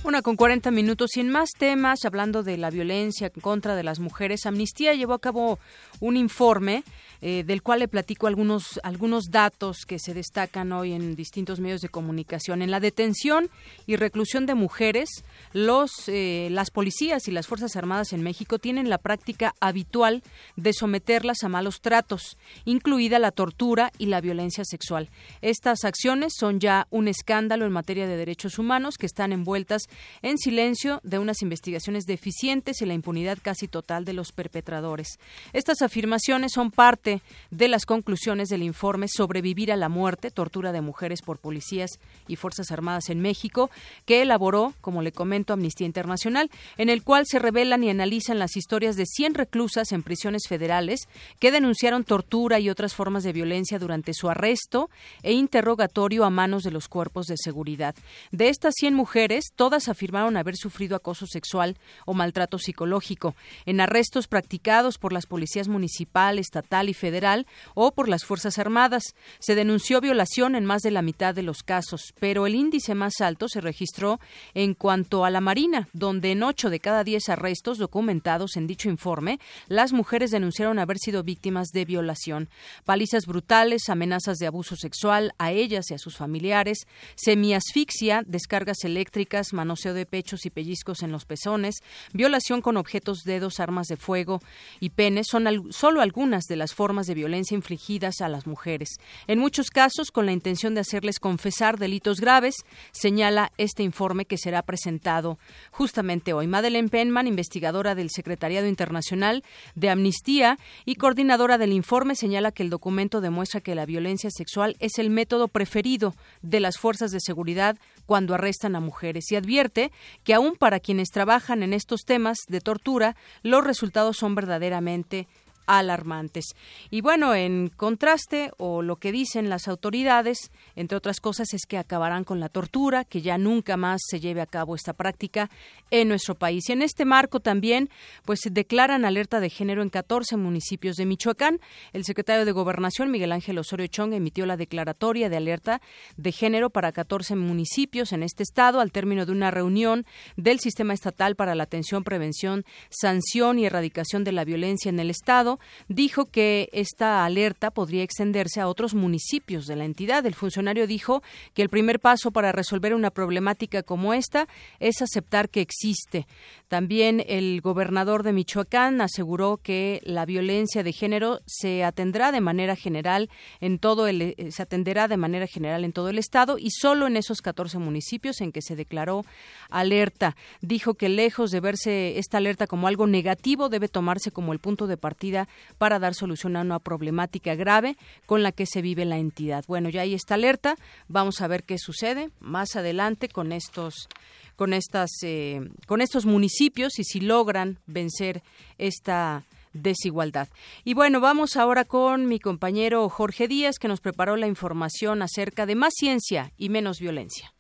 S1: Una con 40 minutos y en más temas, hablando de la violencia en contra de las mujeres, Amnistía llevó a cabo un informe eh, del cual le platico algunos, algunos datos que se destacan hoy en distintos medios de comunicación. En la detención y reclusión de mujeres, los, eh, las policías y las Fuerzas Armadas en México tienen la práctica habitual de someterlas a malos tratos, incluida la tortura y la violencia sexual. Estas acciones son ya un escándalo en materia de derechos humanos que están envueltas en silencio de unas investigaciones deficientes y la impunidad casi total de los perpetradores. Estas afirmaciones son parte de las conclusiones del informe Sobrevivir a la muerte, tortura de mujeres por policías y Fuerzas Armadas en México, que elaboró, como le comento, Amnistía Internacional, en el cual se revelan y analizan las historias de 100 reclusas en prisiones federales que denunciaron tortura y otras formas de violencia durante su arresto e interrogatorio a manos de los cuerpos de seguridad. De estas 100 mujeres, todas afirmaron haber sufrido acoso sexual o maltrato psicológico en arrestos practicados por las policías municipal, estatal y federal o por las Fuerzas Armadas. Se denunció violación en más de la mitad de los casos, pero el índice más alto se registró en cuanto a la Marina, donde en ocho de cada diez arrestos documentados en dicho informe, las mujeres denunciaron haber sido víctimas de violación. Palizas brutales, amenazas de abuso sexual a ellas y a sus familiares, semiasfixia, descargas eléctricas, manoseo de pechos y pellizcos en los pezones, violación con objetos, dedos, armas de fuego y penes son solo algunas de las formas de violencia infligidas a las mujeres. En muchos casos, con la intención de hacerles confesar delitos graves, señala este informe que será presentado justamente hoy. Madeleine Penman, investigadora del Secretariado Internacional de Amnistía y coordinadora del informe, señala que el documento demuestra que la violencia sexual es el método preferido de las fuerzas de seguridad cuando arrestan a mujeres y advierte que aún para quienes trabajan en estos temas de tortura, los resultados son verdaderamente alarmantes. Y bueno, en contraste, o lo que dicen las autoridades, entre otras cosas, es que acabarán con la tortura, que ya nunca más se lleve a cabo esta práctica en nuestro país. Y en este marco también, pues declaran alerta de género en 14 municipios de Michoacán. El secretario de Gobernación, Miguel Ángel Osorio Chong, emitió la declaratoria de alerta de género para 14 municipios en este estado al término de una reunión del Sistema Estatal para la Atención, Prevención, Sanción y Erradicación de la Violencia en el Estado dijo que esta alerta podría extenderse a otros municipios de la entidad. El funcionario dijo que el primer paso para resolver una problemática como esta es aceptar que existe. También el gobernador de Michoacán aseguró que la violencia de género se atendrá de manera general en todo el eh, se atenderá de manera general en todo el estado y solo en esos 14 municipios en que se declaró alerta. Dijo que lejos de verse esta alerta como algo negativo debe tomarse como el punto de partida para dar solución a una problemática grave con la que se vive la entidad. Bueno, ya hay esta alerta. Vamos a ver qué sucede más adelante con estos con estas eh, con estos municipios y si logran vencer esta desigualdad. Y bueno, vamos ahora con mi compañero Jorge Díaz que nos preparó la información acerca de más ciencia y menos violencia.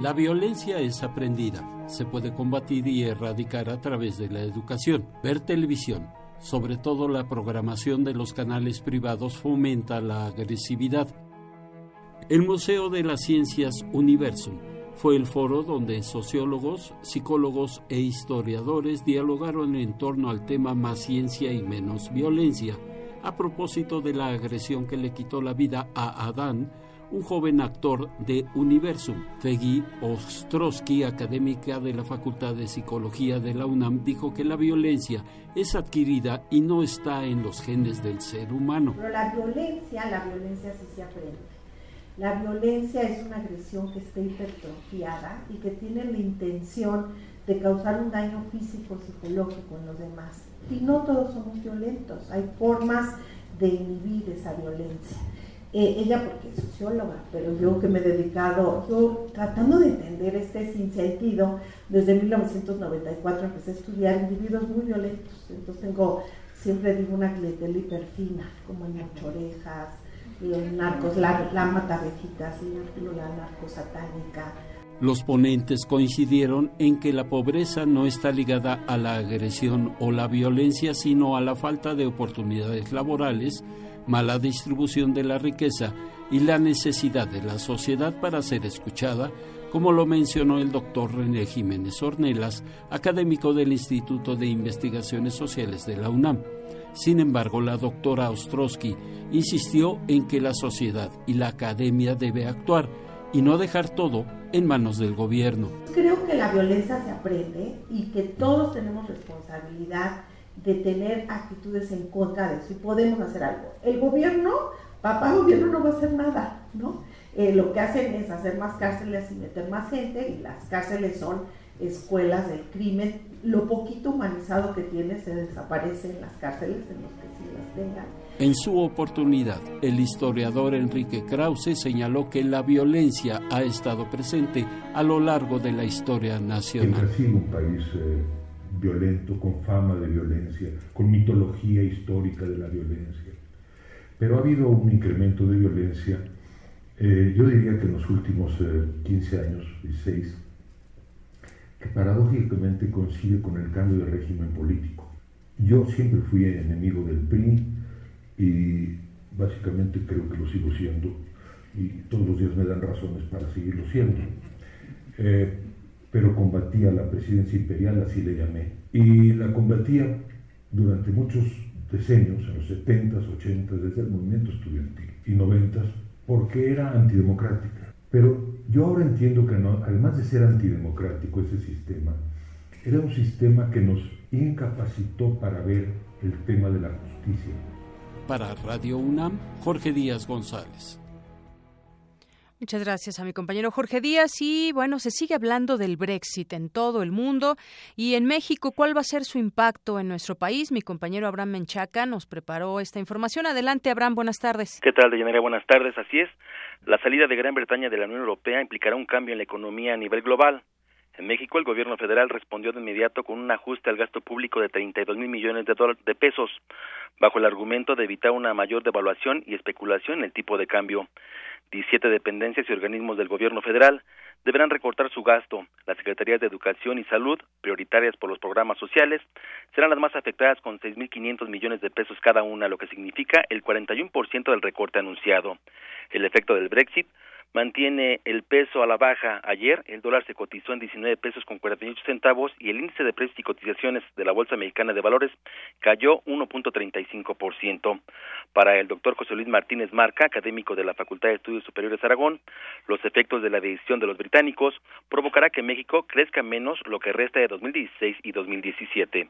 S31: La violencia es aprendida, se puede combatir y erradicar a través de la educación. Ver televisión, sobre todo la programación de los canales privados, fomenta la agresividad. El Museo de las Ciencias Universum fue el foro donde sociólogos, psicólogos e historiadores dialogaron en torno al tema más ciencia y menos violencia, a propósito de la agresión que le quitó la vida a Adán un joven actor de Universum. Feggy Ostrowski, académica de la Facultad de Psicología de la UNAM, dijo que la violencia es adquirida y no está en los genes del ser humano.
S32: Pero la violencia, la violencia sí se aprende. La violencia es una agresión que está hipertrofiada y que tiene la intención de causar un daño físico, psicológico en los demás. Y no todos somos violentos, hay formas de inhibir esa violencia. Eh, ella porque es socióloga, pero yo que me he dedicado, yo tratando de entender este sinsentido, desde 1994 empecé a estudiar individuos muy violentos, entonces tengo, siempre digo una clientela hiperfina, como en orejas, los narcos, la, la matavejitas, la narcosatánica.
S31: Los ponentes coincidieron en que la pobreza no está ligada a la agresión o la violencia, sino a la falta de oportunidades laborales, mala distribución de la riqueza y la necesidad de la sociedad para ser escuchada, como lo mencionó el doctor René Jiménez Ornelas, académico del Instituto de Investigaciones Sociales de la UNAM. Sin embargo, la doctora Ostrowski insistió en que la sociedad y la academia debe actuar y no dejar todo en manos del gobierno.
S32: Creo que la violencia se aprende y que todos tenemos responsabilidad de tener actitudes en contra de eso y podemos hacer algo. El gobierno, papá gobierno no va a hacer nada, ¿no? Eh, lo que hacen es hacer más cárceles y meter más gente y las cárceles son escuelas del crimen. Lo poquito humanizado que tiene se desaparece en las cárceles en los que sí las tengan.
S31: En su oportunidad, el historiador Enrique Krause señaló que la violencia ha estado presente a lo largo de la historia nacional.
S33: un país eh, violento, con fama de violencia, con mitología histórica de la violencia. Pero ha habido un incremento de violencia, eh, yo diría que en los últimos 15 eh, años, 16, que paradójicamente coincide con el cambio de régimen político. Yo siempre fui enemigo del PRI y básicamente creo que lo sigo siendo y todos los días me dan razones para seguirlo siendo. Eh, pero combatía la presidencia imperial, así le llamé. Y la combatía durante muchos decenios, en los 70s, 80s, desde el movimiento estudiantil y 90s, porque era antidemocrática. Pero yo ahora entiendo que no, además de ser antidemocrático ese sistema, era un sistema que nos incapacitó para ver el tema de la justicia.
S31: Para Radio UNAM, Jorge Díaz González.
S1: Muchas gracias a mi compañero Jorge Díaz. Y bueno, se sigue hablando del Brexit en todo el mundo y en México. ¿Cuál va a ser su impacto en nuestro país? Mi compañero Abraham Menchaca nos preparó esta información. Adelante, Abraham, buenas tardes.
S34: ¿Qué tal, Deyanira? Buenas tardes. Así es. La salida de Gran Bretaña de la Unión Europea implicará un cambio en la economía a nivel global. En México, el gobierno federal respondió de inmediato con un ajuste al gasto público de 32 mil millones de, de pesos, bajo el argumento de evitar una mayor devaluación y especulación en el tipo de cambio. 17 dependencias y organismos del gobierno federal deberán recortar su gasto. Las secretarías de Educación y Salud, prioritarias por los programas sociales, serán las más afectadas con 6.500 millones de pesos cada una, lo que significa el 41% del recorte anunciado. El efecto del Brexit mantiene el peso a la baja. Ayer el dólar se cotizó en 19 pesos con 48 centavos y el índice de precios y cotizaciones de la Bolsa Mexicana de Valores cayó 1.35%. Para el doctor José Luis Martínez Marca, académico de la Facultad de Estudios Superiores Aragón, los efectos de la decisión de los británicos provocará que México crezca menos lo que resta de 2016 y 2017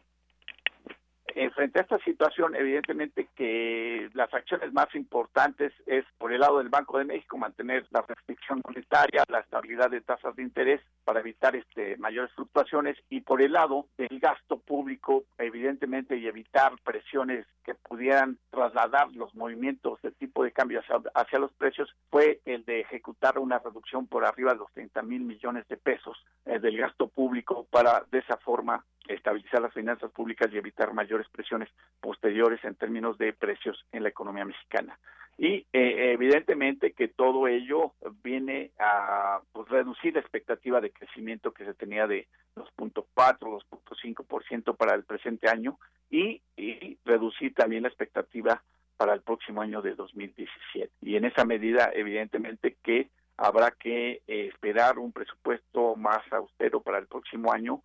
S35: en frente a esta situación, evidentemente que las acciones más importantes es por el lado del Banco de México mantener la restricción monetaria, la estabilidad de tasas de interés para evitar este mayores fluctuaciones y por el lado del gasto público, evidentemente y evitar presiones que pudieran trasladar los movimientos de tipo de cambio hacia, los precios fue el de ejecutar una reducción por arriba de los 30 mil millones de pesos eh, del gasto público para de esa forma estabilizar las finanzas públicas y evitar mayores presiones posteriores en términos de precios en la economía mexicana. Y eh, evidentemente que todo ello viene a pues, reducir la expectativa de crecimiento que se tenía de 2.4, 2.5% para el presente año y, y reducir también la expectativa para el próximo año de 2017. Y en esa medida, evidentemente que habrá que eh, esperar un presupuesto más austero para el próximo año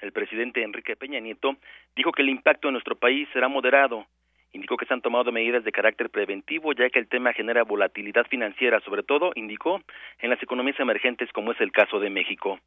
S34: el presidente Enrique Peña Nieto dijo que el impacto en nuestro país será moderado. Indicó que se han tomado medidas de carácter preventivo, ya que el tema genera volatilidad financiera, sobre todo, indicó, en las economías emergentes como es el caso de México.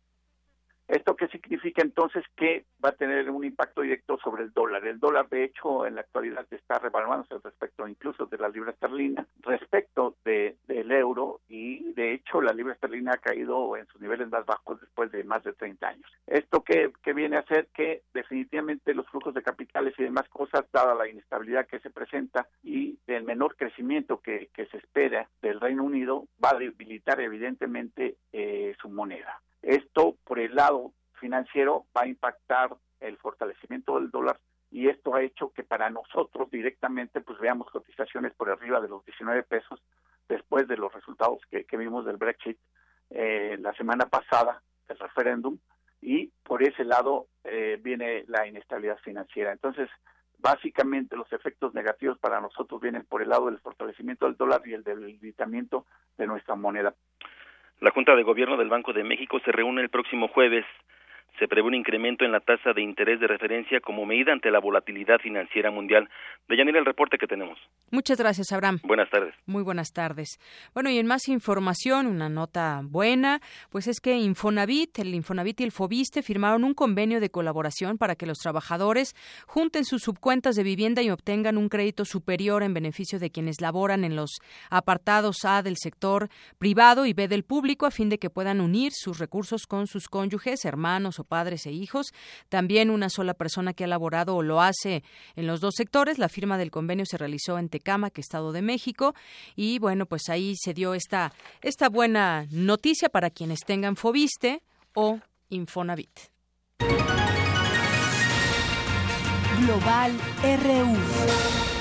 S35: ¿Esto qué significa entonces? Que va a tener un impacto directo sobre el dólar. El dólar, de hecho, en la actualidad está revaluándose respecto incluso de la libra esterlina, respecto de, del euro, y de hecho la libra esterlina ha caído en sus niveles más bajos después de más de 30 años. ¿Esto qué, viene a hacer? Que definitivamente los flujos de capitales y demás cosas, dada la inestabilidad que se presenta y el menor crecimiento que, se espera del Reino Unido, va a debilitar evidentemente eh, su moneda. Esto, por el lado financiero, va a impactar el fortalecimiento del dólar y esto ha hecho que para nosotros directamente pues veamos cotizaciones por arriba de los 19 pesos después de los resultados que, vimos del Brexit eh, la semana pasada, del referéndum, y por ese lado eh, viene la inestabilidad financiera. Entonces, básicamente los efectos negativos para nosotros vienen por el lado del fortalecimiento del dólar y el debilitamiento de nuestra moneda.
S34: La Junta de Gobierno del Banco de México se reúne el próximo jueves se prevé un incremento en la tasa de interés de referencia como medida ante la volatilidad financiera mundial. Deyanira, el reporte que tenemos.
S1: Muchas gracias, Abraham.
S34: Buenas tardes.
S1: Muy buenas tardes. Bueno, y en más información, una nota buena, pues es que Infonavit, el Infonavit y el Fobiste firmaron un convenio de colaboración para que los trabajadores junten sus subcuentas de vivienda y obtengan un crédito superior en beneficio de quienes laboran en los apartados A del sector privado y B del público a fin de que puedan unir sus recursos con sus cónyuges, hermanos padres e hijos. También una sola persona que ha laborado o lo hace en los dos sectores. La firma del convenio se realizó en Tecámac, Estado de México. Y bueno, pues ahí se dio esta, esta buena noticia para quienes tengan Fobiste o Infonavit.
S19: Global RU.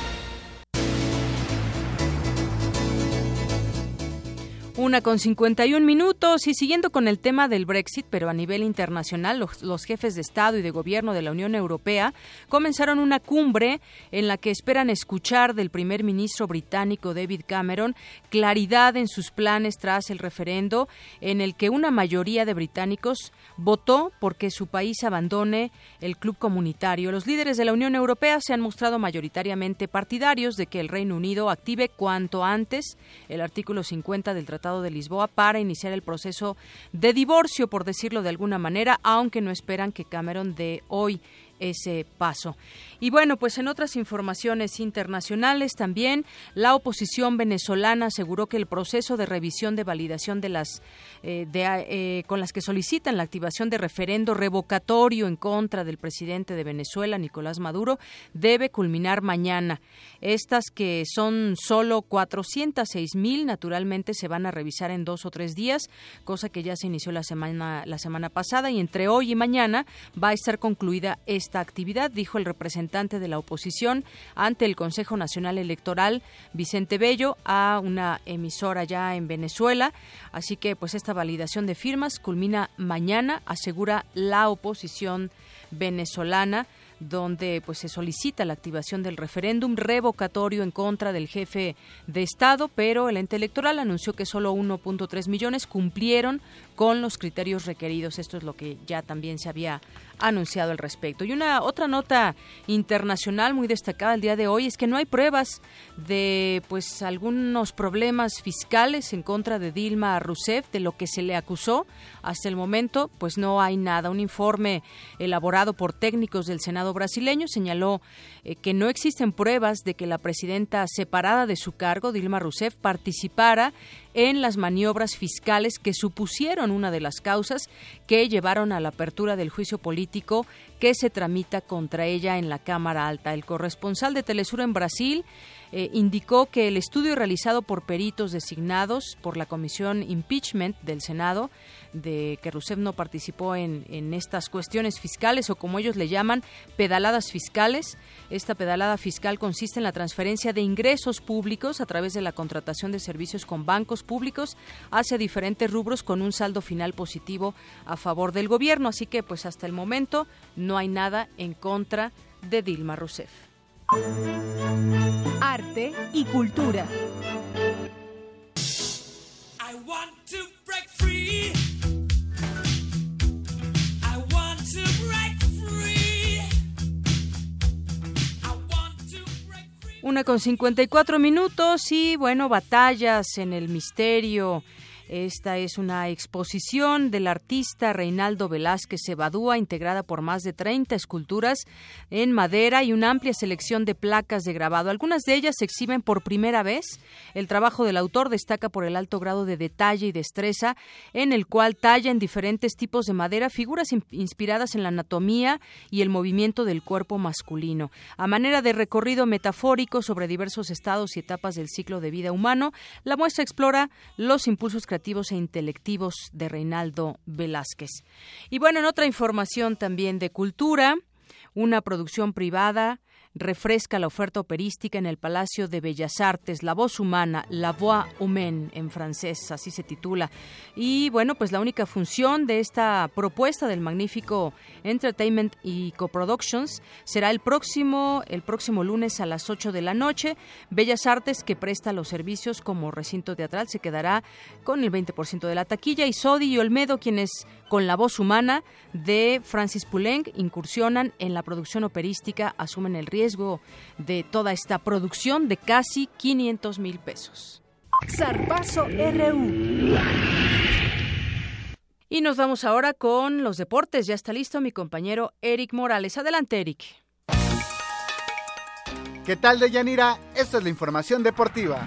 S1: Una con 51 minutos y siguiendo con el tema del Brexit, pero a nivel internacional, los, jefes de Estado y de Gobierno de la Unión Europea comenzaron una cumbre en la que esperan escuchar del primer ministro británico David Cameron claridad en sus planes tras el referendo en el que una mayoría de británicos votó porque su país abandone el club comunitario. Los líderes de la Unión Europea se han mostrado mayoritariamente partidarios de que el Reino Unido active cuanto antes el artículo 50 del Tratado de Lisboa para iniciar el proceso de divorcio, por decirlo de alguna manera, aunque no esperan que Cameron dé hoy ese paso. Y bueno, pues en otras informaciones internacionales también, la oposición venezolana aseguró que el proceso de revisión de validación de las eh, eh, con las que solicitan la activación de referendo revocatorio en contra del presidente de Venezuela, Nicolás Maduro, debe culminar mañana. Estas que son solo 406 mil, naturalmente se van a revisar en dos o tres días, cosa que ya se inició la semana la semana pasada y entre hoy y mañana va a estar concluida esta actividad, dijo el representante de la oposición ante el Consejo Nacional Electoral, Vicente Bello, a una emisora ya en Venezuela. Así que, pues, esta validación de firmas culmina mañana, asegura la oposición venezolana donde pues se solicita la activación del referéndum revocatorio en contra del jefe de Estado, pero el ente electoral anunció que solo 1.3 millones cumplieron con los criterios requeridos. Esto es lo que ya también se había anunciado al respecto. Y una otra nota internacional muy destacada el día de hoy es que no hay pruebas de pues algunos problemas fiscales en contra de Dilma Rousseff de lo que se le acusó hasta el momento, pues no hay nada. Un informe elaborado por técnicos del Senado brasileño señaló eh, que no existen pruebas de que la presidenta separada de su cargo, Dilma Rousseff, participara en las maniobras fiscales que supusieron una de las causas que llevaron a la apertura del juicio político que se tramita contra ella en la Cámara Alta. El corresponsal de Telesur en Brasil eh, indicó que el estudio realizado por peritos designados por la Comisión Impeachment del Senado de que Rousseff no participó en, en estas cuestiones fiscales o como ellos le llaman pedaladas fiscales. Esta pedalada fiscal consiste en la transferencia de ingresos públicos a través de la contratación de servicios con bancos públicos hacia diferentes rubros con un saldo final positivo a favor del gobierno. Así que pues hasta el momento no hay nada en contra de Dilma Rousseff.
S19: Arte y cultura.
S1: Una con 54 minutos y bueno, batallas en el misterio esta es una exposición del artista Reinaldo Velázquez Evadúa, integrada por más de 30 esculturas en madera y una amplia selección de placas de grabado. Algunas de ellas se exhiben por primera vez. El trabajo del autor destaca por el alto grado de detalle y destreza, en el cual talla en diferentes tipos de madera figuras inspiradas en la anatomía y el movimiento del cuerpo masculino. A manera de recorrido metafórico sobre diversos estados y etapas del ciclo de vida humano, la muestra explora los impulsos creativos e intelectivos de Reinaldo Velázquez. Y bueno, en otra información también de cultura, una producción privada refresca la oferta operística en el Palacio de Bellas Artes, La Voz Humana, La Voix Humaine en francés, así se titula. Y bueno, pues la única función de esta propuesta del magnífico Entertainment y Coproductions será el próximo, el próximo lunes a las 8 de la noche. Bellas Artes, que presta los servicios como recinto teatral, se quedará con el 20% de la taquilla y Sodi y Olmedo, quienes con la voz humana de Francis Poulenc incursionan en la producción operística, asumen el riesgo de toda esta producción de casi 500 mil pesos.
S19: Zarpazo RU.
S1: Y nos vamos ahora con los deportes. Ya está listo mi compañero Eric Morales. Adelante, Eric.
S36: ¿Qué tal, Deyanira? Esta es la información deportiva.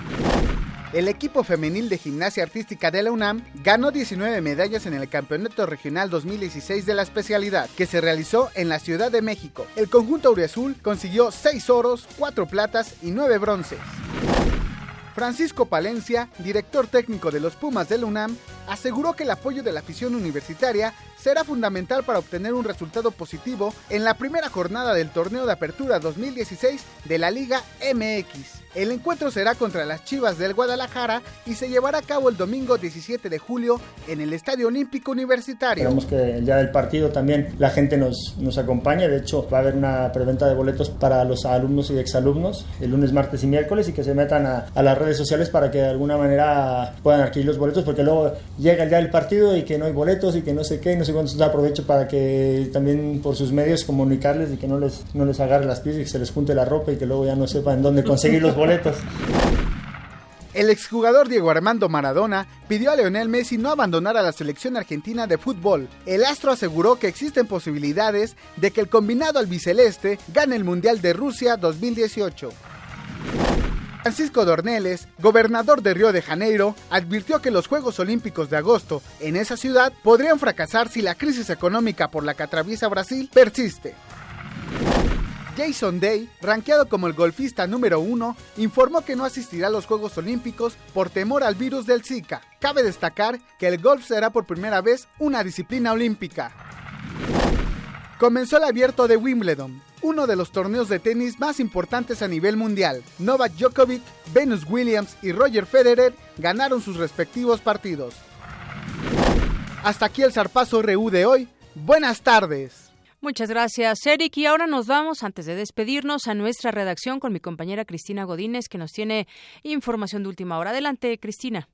S36: El equipo femenil de gimnasia artística de la UNAM ganó 19 medallas en el Campeonato Regional 2016 de la especialidad, que se realizó en la Ciudad de México. El conjunto auriazul consiguió 6 oros, 4 platas y 9 bronces. Francisco Palencia, director técnico de los Pumas de la UNAM, aseguró que el apoyo de la afición universitaria será fundamental para obtener un resultado positivo en la primera jornada del torneo de apertura 2016 de la Liga MX. El encuentro será contra las Chivas del Guadalajara y se llevará a cabo el domingo 17 de julio en el Estadio Olímpico Universitario.
S37: Esperamos que el del partido también la gente nos, nos acompañe. De hecho, va a haber una preventa de boletos para los alumnos y exalumnos el lunes, martes y miércoles y que se metan a, a las redes sociales para que de alguna manera puedan adquirir los boletos porque luego llega el día del partido y que no hay boletos y que no sé qué, no sé cuántos. Aprovecho para que también por sus medios comunicarles y que no les, no les agarre las pies y que se les junte la ropa y que luego ya no sepan dónde conseguir los boletos.
S36: El exjugador Diego Armando Maradona pidió a Leonel Messi no abandonar a la selección argentina de fútbol. El astro aseguró que existen posibilidades de que el combinado albiceleste gane el Mundial de Rusia 2018. Francisco Dorneles, gobernador de Río de Janeiro, advirtió que los Juegos Olímpicos de agosto en esa ciudad podrían fracasar si la crisis económica por la que atraviesa Brasil persiste. Jason Day, rankeado como el golfista número uno, informó que no asistirá a los Juegos Olímpicos por temor al virus del Zika. Cabe destacar que el golf será por primera vez una disciplina olímpica. Comenzó el abierto de Wimbledon, uno de los torneos de tenis más importantes a nivel mundial. Novak Djokovic, Venus Williams y Roger Federer ganaron sus respectivos partidos. Hasta aquí el zarpazo RU de hoy. Buenas tardes.
S1: Muchas gracias, Eric. Y ahora nos vamos, antes de despedirnos, a nuestra redacción con mi compañera Cristina Godínez, que nos tiene información de última hora. Adelante, Cristina.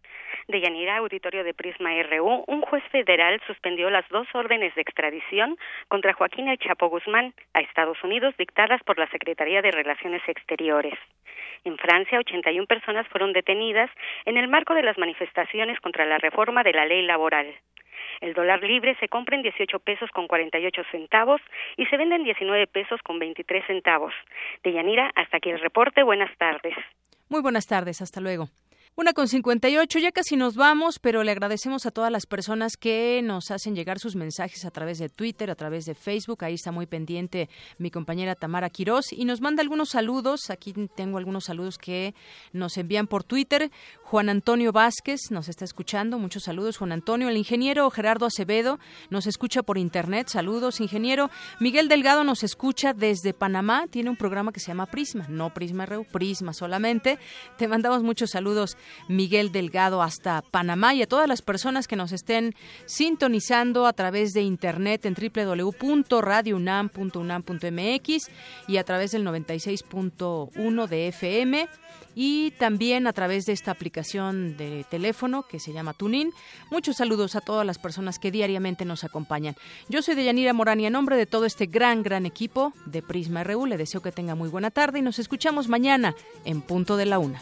S38: De Yanira, auditorio de Prisma RU, un juez federal suspendió las dos órdenes de extradición contra Joaquín El Chapo Guzmán a Estados Unidos dictadas por la Secretaría de Relaciones Exteriores. En Francia, 81 personas fueron detenidas en el marco de las manifestaciones contra la reforma de la ley laboral. El dólar libre se compra en 18 pesos con 48 centavos y se vende en 19 pesos con 23 centavos. De Yanira, hasta aquí el reporte. Buenas tardes.
S1: Muy buenas tardes. Hasta luego. Una con 58, ya casi nos vamos, pero le agradecemos a todas las personas que nos hacen llegar sus mensajes a través de Twitter, a través de Facebook. Ahí está muy pendiente mi compañera Tamara Quirós y nos manda algunos saludos. Aquí tengo algunos saludos que nos envían por Twitter. Juan Antonio Vázquez nos está escuchando. Muchos saludos, Juan Antonio. El ingeniero Gerardo Acevedo nos escucha por internet. Saludos, ingeniero. Miguel Delgado nos escucha desde Panamá. Tiene un programa que se llama Prisma, no Prisma Reu, Prisma solamente. Te mandamos muchos saludos Miguel Delgado hasta Panamá y a todas las personas que nos estén sintonizando a través de internet en www.radiounam.unam.mx y a través del 96.1 de FM y también a través de esta aplicación de teléfono que se llama Tunin. Muchos saludos a todas las personas que diariamente nos acompañan. Yo soy Deyanira Morán y en nombre de todo este gran, gran equipo de Prisma RU le deseo que tenga muy buena tarde y nos escuchamos mañana en punto de la una.